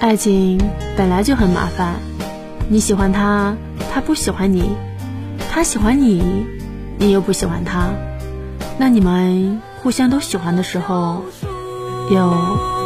爱情本来就很麻烦，你喜欢他，他不喜欢你，他喜欢你，你又不喜欢他。那你们互相都喜欢的时候，又。